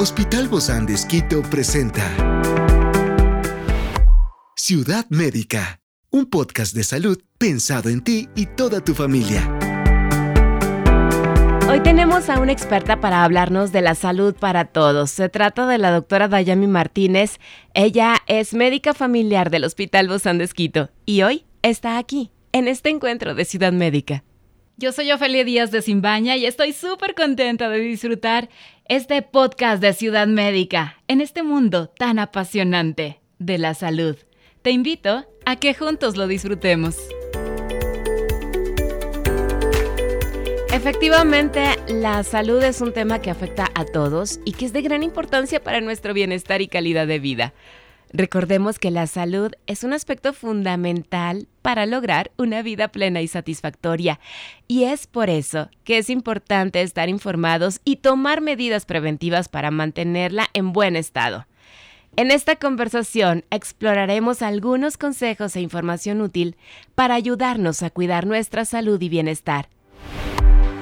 Hospital Bozán de Esquito presenta Ciudad Médica, un podcast de salud pensado en ti y toda tu familia. Hoy tenemos a una experta para hablarnos de la salud para todos. Se trata de la doctora Dayami Martínez. Ella es médica familiar del Hospital Bozán de Esquito y hoy está aquí, en este encuentro de Ciudad Médica. Yo soy Ofelia Díaz de Simbaña y estoy súper contenta de disfrutar este podcast de Ciudad Médica en este mundo tan apasionante de la salud. Te invito a que juntos lo disfrutemos. Efectivamente, la salud es un tema que afecta a todos y que es de gran importancia para nuestro bienestar y calidad de vida. Recordemos que la salud es un aspecto fundamental para lograr una vida plena y satisfactoria. Y es por eso que es importante estar informados y tomar medidas preventivas para mantenerla en buen estado. En esta conversación exploraremos algunos consejos e información útil para ayudarnos a cuidar nuestra salud y bienestar.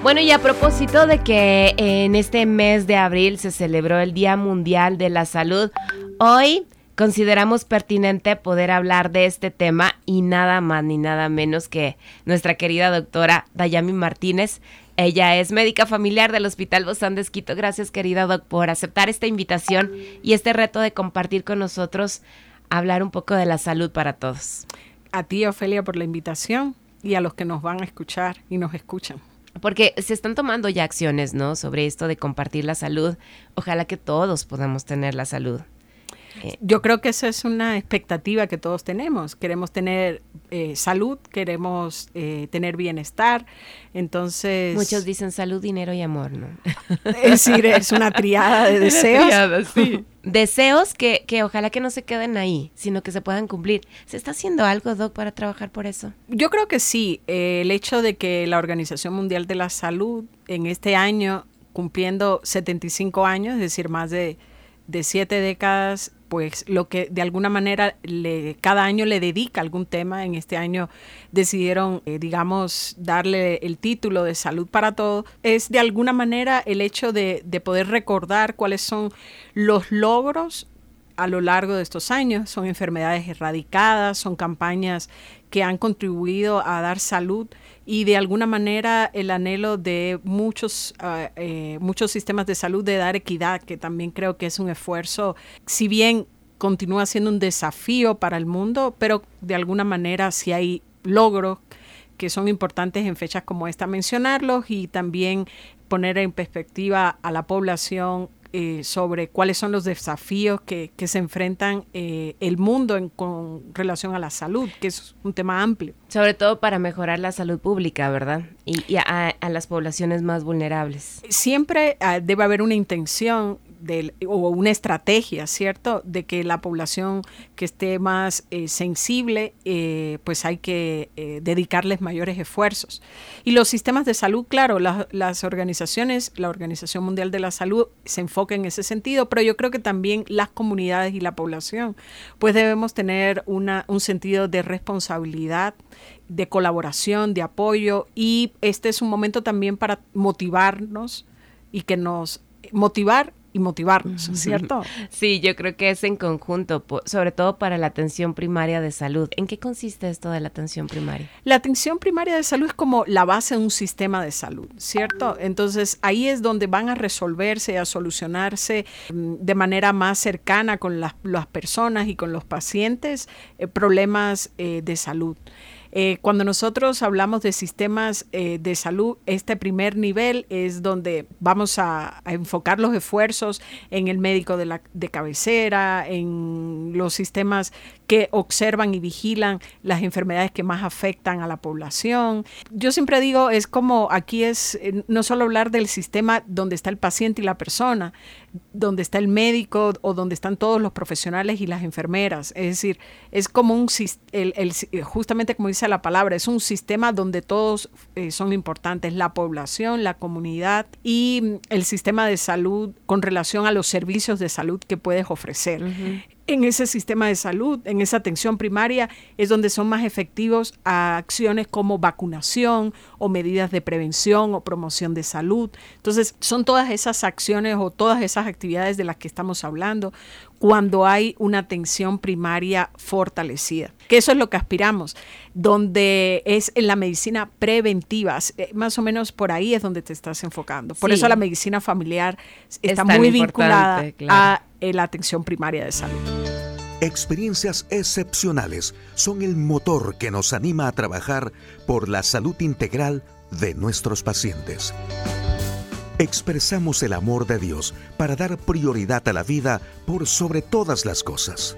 Bueno, y a propósito de que en este mes de abril se celebró el Día Mundial de la Salud, hoy consideramos pertinente poder hablar de este tema y nada más ni nada menos que nuestra querida doctora Dayami Martínez. Ella es médica familiar del Hospital Bozán de Esquito. Gracias, querida doc, por aceptar esta invitación y este reto de compartir con nosotros, hablar un poco de la salud para todos. A ti, Ofelia, por la invitación y a los que nos van a escuchar y nos escuchan. Porque se están tomando ya acciones, ¿no? Sobre esto de compartir la salud. Ojalá que todos podamos tener la salud. Eh, Yo creo que esa es una expectativa que todos tenemos. Queremos tener eh, salud, queremos eh, tener bienestar. Entonces. Muchos dicen salud, dinero y amor, ¿no? Es decir, es una triada de deseos. Triada, sí. Deseos que, que ojalá que no se queden ahí, sino que se puedan cumplir. ¿Se está haciendo algo, Doc, para trabajar por eso? Yo creo que sí. el hecho de que la Organización Mundial de la Salud en este año, cumpliendo 75 años, es decir, más de, de siete décadas pues lo que de alguna manera le, cada año le dedica algún tema. En este año decidieron, eh, digamos, darle el título de salud para todos. Es de alguna manera el hecho de, de poder recordar cuáles son los logros a lo largo de estos años. Son enfermedades erradicadas, son campañas que han contribuido a dar salud y de alguna manera el anhelo de muchos, uh, eh, muchos sistemas de salud de dar equidad, que también creo que es un esfuerzo, si bien continúa siendo un desafío para el mundo, pero de alguna manera si hay logros que son importantes en fechas como esta mencionarlos y también poner en perspectiva a la población eh, sobre cuáles son los desafíos que, que se enfrentan eh, el mundo en, con relación a la salud, que es un tema amplio. Sobre todo para mejorar la salud pública, ¿verdad? Y, y a, a, las poblaciones más vulnerables. Siempre uh, debe haber una intención de, o una estrategia, ¿cierto? De que la población que esté más eh, sensible, eh, pues hay que eh, dedicarles mayores esfuerzos. Y los sistemas de salud, claro, la, las organizaciones, la Organización Mundial de la Salud se enfoca en ese sentido, pero yo creo que también las comunidades y la población, pues debemos tener una, un sentido de responsabilidad de colaboración, de apoyo y este es un momento también para motivarnos y que nos motivar y motivarnos, ¿cierto? Sí, yo creo que es en conjunto, sobre todo para la atención primaria de salud. ¿En qué consiste esto de la atención primaria? La atención primaria de salud es como la base de un sistema de salud, ¿cierto? Entonces ahí es donde van a resolverse, a solucionarse mm, de manera más cercana con las, las personas y con los pacientes eh, problemas eh, de salud. Eh, cuando nosotros hablamos de sistemas eh, de salud, este primer nivel es donde vamos a, a, enfocar los esfuerzos en el médico de, la, de cabecera, en los sistemas que observan y vigilan las enfermedades que más afectan a la población. Yo siempre digo, es como aquí es eh, no solo hablar del sistema donde está el paciente y la persona, donde está el médico o donde están todos los profesionales y las enfermeras. Es decir, es como un, el, el, justamente como dice la palabra, es un sistema donde todos eh, son importantes, la población, la comunidad y el sistema de salud con relación a los servicios de salud que puedes ofrecer. En ese sistema de salud, en esa atención primaria, es donde son más efectivos acciones como vacunación o medidas de prevención o promoción de salud. Entonces, son todas esas acciones o todas esas actividades de las que estamos hablando cuando hay una atención primaria fortalecida. Que eso es lo que aspiramos, donde es en la medicina preventiva, eh, más o menos por ahí es donde te estás enfocando. Por eso la medicina familiar está muy vinculada a eh, la atención primaria de salud. Experiencias excepcionales son el motor que nos anima a trabajar por la salud integral de nuestros pacientes. Expresamos el amor de Dios para dar prioridad a la vida por sobre todas las cosas.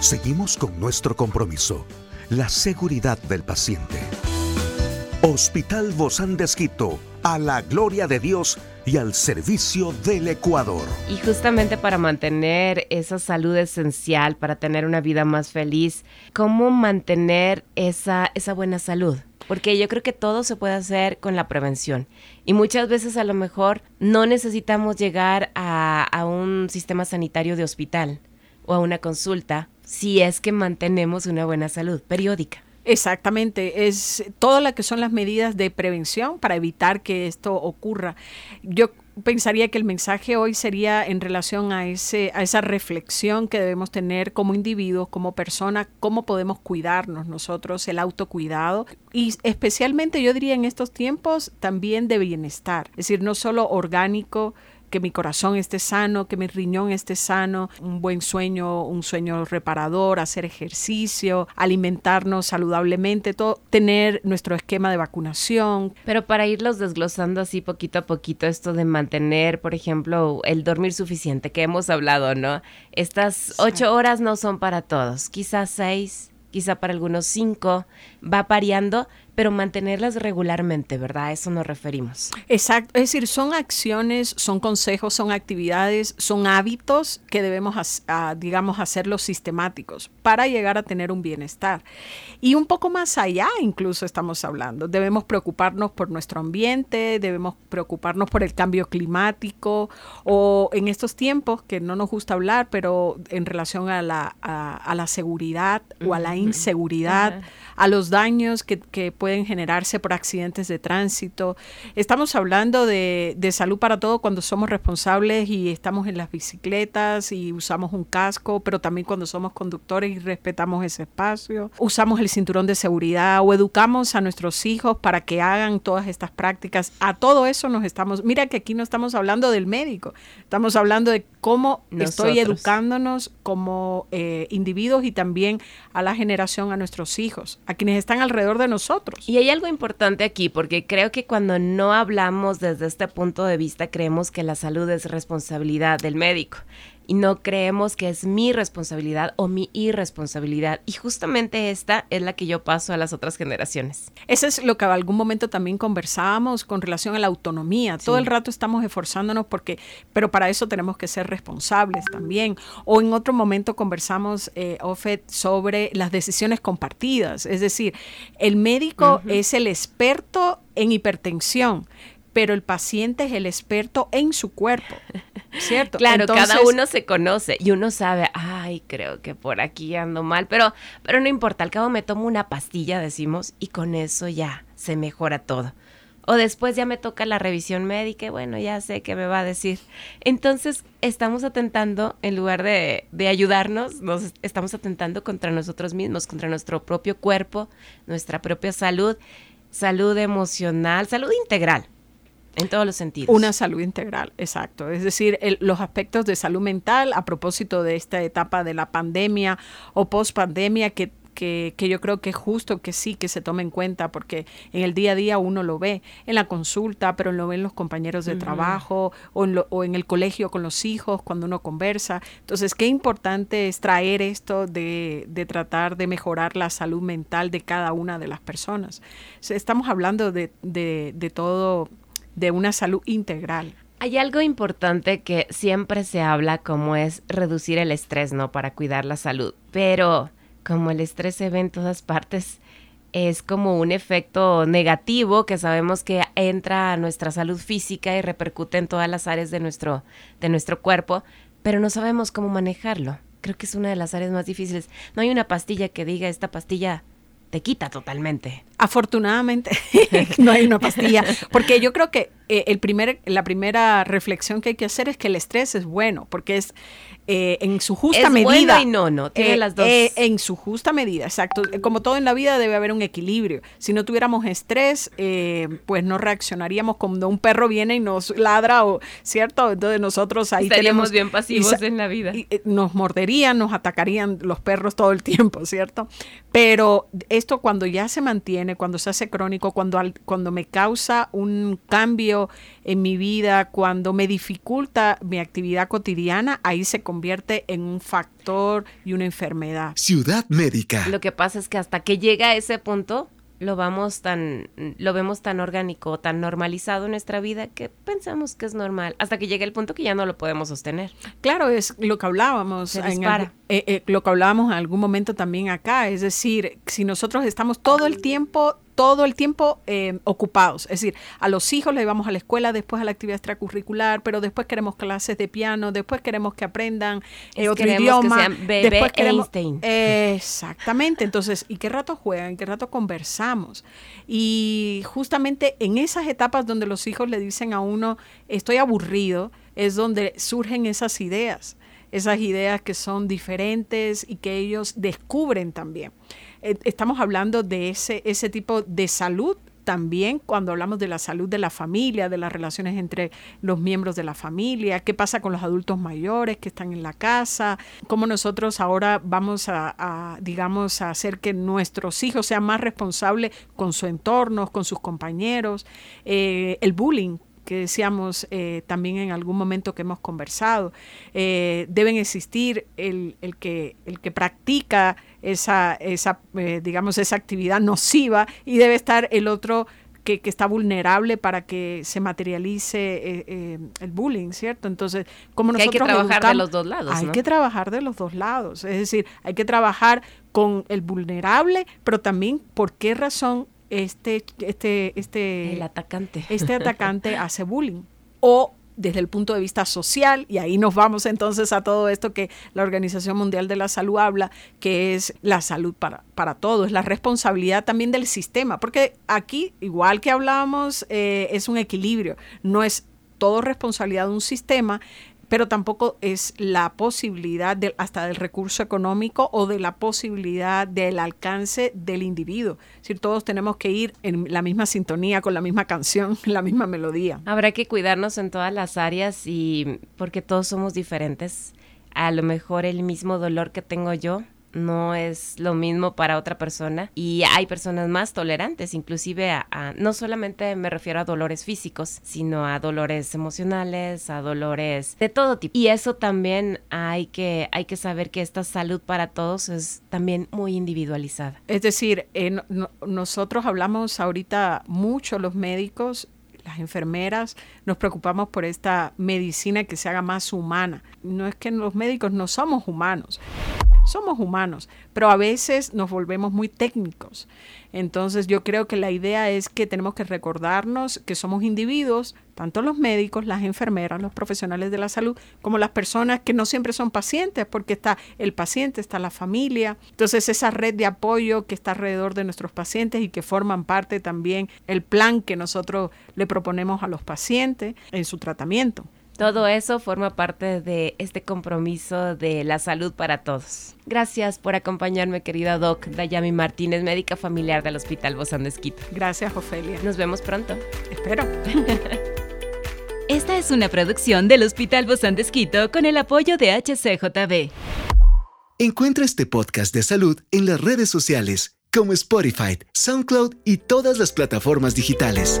Seguimos con nuestro compromiso, la seguridad del paciente. Hospital Bozán de Esquito, a la gloria de Dios y al servicio del Ecuador. Y justamente para mantener esa salud esencial, para tener una vida más feliz, ¿cómo mantener esa, esa buena salud? Porque yo creo que todo se puede hacer con la prevención. Y muchas veces a lo mejor no necesitamos llegar a, un sistema sanitario de hospital o a una consulta si es que mantenemos una buena salud periódica. Exactamente, es todas las que son las medidas de prevención para evitar que esto ocurra. Yo pensaría que el mensaje hoy sería en relación a ese a esa reflexión que debemos tener como individuos, como personas, cómo podemos cuidarnos nosotros, el autocuidado. Y especialmente yo diría en estos tiempos también de bienestar, es decir, no solo orgánico, que mi corazón esté sano, que mi riñón esté sano, un buen sueño, un sueño reparador, hacer ejercicio, alimentarnos saludablemente, todo, tener nuestro esquema de vacunación. Pero para irlos desglosando así poquito a poquito, esto de mantener, por ejemplo, el dormir suficiente, que hemos hablado, ¿no? Estas ocho horas no son para todos, quizás seis, quizá para algunos cinco, va variando, pero mantenerlas regularmente, ¿verdad? A eso nos referimos. Exacto, es decir, son acciones, son consejos, son actividades, son hábitos que debemos, digamos, hacerlos sistemáticos para llegar a tener un bienestar. Y un poco más allá incluso estamos hablando, debemos preocuparnos por nuestro ambiente, debemos preocuparnos por el cambio climático o en estos tiempos que no nos gusta hablar, pero en relación a la, a, la seguridad o a la inseguridad, a los daños que, que pueden generarse por accidentes de tránsito. Estamos hablando de, de, salud para todo cuando somos responsables y estamos en las bicicletas y usamos un casco, pero también cuando somos conductores y respetamos ese espacio. Usamos el cinturón de seguridad o educamos a nuestros hijos para que hagan todas estas prácticas. A todo eso nos estamos, mira que aquí no estamos hablando del médico, estamos hablando de cómo estoy educándonos como eh, individuos y también a la generación, a nuestros hijos, a quienes están alrededor de nosotros. Y hay algo importante aquí, porque creo que cuando no hablamos desde este punto de vista, creemos que la salud es responsabilidad del médico y no creemos que es mi responsabilidad o mi irresponsabilidad. Y justamente esta es la que yo paso a las otras generaciones. Eso es lo que a algún momento también conversábamos con relación a la autonomía. Todo el rato estamos esforzándonos porque, pero para eso tenemos que ser responsables también. O en otro momento conversamos, eh, Ofed, sobre las decisiones compartidas. Es decir, el médico es el experto en hipertensión, pero el paciente es el experto en su cuerpo. ¿Cierto? Claro, cada uno se conoce y uno sabe, ay, creo que por aquí ando mal, pero, pero no importa, al cabo me tomo una pastilla, decimos, y con eso ya se mejora todo. O después ya me toca la revisión médica y bueno, ya sé qué me va a decir. Entonces, estamos atentando, en lugar de, de ayudarnos, nos estamos atentando contra nosotros mismos, contra nuestro propio cuerpo, nuestra propia salud, salud emocional, salud integral. En todos los sentidos. Una salud integral, exacto. Es decir, los aspectos de salud mental a propósito de esta etapa de la pandemia o post pandemia que que, que, yo creo que es justo que sí, que se tome en cuenta, porque en el día a día uno lo ve en la consulta, pero lo ven los compañeros de trabajo o en, o en, el colegio con los hijos, cuando uno conversa. Entonces, qué importante es traer esto de, de tratar de mejorar la salud mental de cada una de las personas. Estamos hablando de, de, de todo de una salud integral. Hay algo importante que siempre se habla como es reducir el estrés, ¿no? Para cuidar la salud. Pero como el estrés se ve en todas partes, es como un efecto negativo que sabemos que entra a nuestra salud física y repercute en todas las áreas de nuestro, de nuestro cuerpo, pero no sabemos cómo manejarlo. creo que es una de las áreas más difíciles. No hay una pastilla que diga esta pastilla te quita totalmente. Afortunadamente no hay una pastilla, porque yo creo que eh, el primer, la primera reflexión que hay que hacer es que el estrés es bueno, porque es eh, en su justa medida. Bueno y no, no, tiene eh, las dos. en su justa medida, exacto. Como todo en la vida debe haber un equilibrio. Si no tuviéramos estrés, pues no reaccionaríamos cuando un perro viene y nos ladra, o, ¿cierto? Entonces nosotros ahí Estaríamos bien pasivos en la vida. Y, nos morderían, nos atacarían los perros todo el tiempo, ¿cierto? Pero esto cuando ya se mantiene, cuando se hace crónico, cuando, cuando me causa un cambio en mi vida, cuando me dificulta mi actividad cotidiana, ahí se convierte en un factor y una enfermedad. Ciudad médica. Lo que pasa es que hasta que llega a ese punto, lo vamos tan, lo vemos tan orgánico, tan normalizado en nuestra vida que pensamos que es normal, hasta que llega el punto que ya no lo podemos sostener. Claro, es lo que hablábamos, en eh, eh, lo que hablábamos en algún momento también acá, es decir, si nosotros estamos todo el tiempo todo el tiempo eh, ocupados. Es decir, a los hijos les vamos a la escuela, después a la actividad extracurricular, pero después queremos clases de piano, después queremos que aprendan eh, otro idioma. después queremos, exactamente. Entonces, ¿y qué rato juegan? ¿En qué rato conversamos? Y justamente en esas etapas donde los hijos le dicen a uno, estoy aburrido, es donde surgen esas ideas esas ideas que son diferentes y que ellos descubren también. Eh, estamos hablando de ese, ese tipo de salud también cuando hablamos de la salud de la familia, de las relaciones entre los miembros de la familia, qué pasa con los adultos mayores que están en la casa, cómo nosotros ahora vamos a, digamos, a hacer que nuestros hijos sean más responsables con su entorno, con sus compañeros, eh, el bullying que decíamos eh, también en algún momento que hemos conversado, deben existir el, el, que, el que practica esa, esa eh, digamos, esa actividad nociva y debe estar el otro que, está vulnerable para que se materialice eh, eh, el bullying, ¿cierto? Entonces, como nosotros... hay que trabajar de los dos lados. Hay que trabajar de los dos lados. Es decir, hay que trabajar con el vulnerable, pero también por qué razón este, este, este... El atacante. Este atacante hace bullying. O desde el punto de vista social, y ahí nos vamos entonces a todo esto que la Organización Mundial de la Salud habla, que es la salud para, para todos, la responsabilidad también del sistema, porque aquí, igual que hablábamos, eh, es un equilibrio, no es todo responsabilidad de un sistema, pero tampoco es la posibilidad de, hasta del recurso económico o de la posibilidad del alcance del individuo. Es decir, todos tenemos que ir en la misma sintonía, con la misma canción, la misma melodía. Habrá que cuidarnos en todas las áreas y porque todos somos diferentes. A lo mejor el mismo dolor que tengo yo no es lo mismo para otra persona y hay personas más tolerantes, inclusive a, no solamente me refiero a dolores físicos, sino a dolores emocionales, a dolores de todo tipo. Y eso también hay que, hay que saber que esta salud para todos es también muy individualizada. Es decir, eh, nosotros hablamos ahorita mucho los médicos las enfermeras nos preocupamos por esta medicina que se haga más humana. No es que los médicos no somos humanos, somos humanos, pero a veces nos volvemos muy técnicos. Entonces yo creo que la idea es que tenemos que recordarnos que somos individuos, tanto los médicos, las enfermeras, los profesionales de la salud, como las personas que no siempre son pacientes, porque está el paciente, está la familia. Entonces esa red de apoyo que está alrededor de nuestros pacientes y que forman parte también el plan que nosotros le proponemos a los pacientes en su tratamiento. Todo eso forma parte de este compromiso de la salud para todos. Gracias por acompañarme, querida Doc Dayami Martínez, médica familiar del Hospital Bozán de Esquito. Gracias, Ofelia. Nos vemos pronto. Espero. Esta es una producción del Hospital Bozán de Esquito con el apoyo de HCJB. Encuentra este podcast de salud en las redes sociales como Spotify, SoundCloud y todas las plataformas digitales.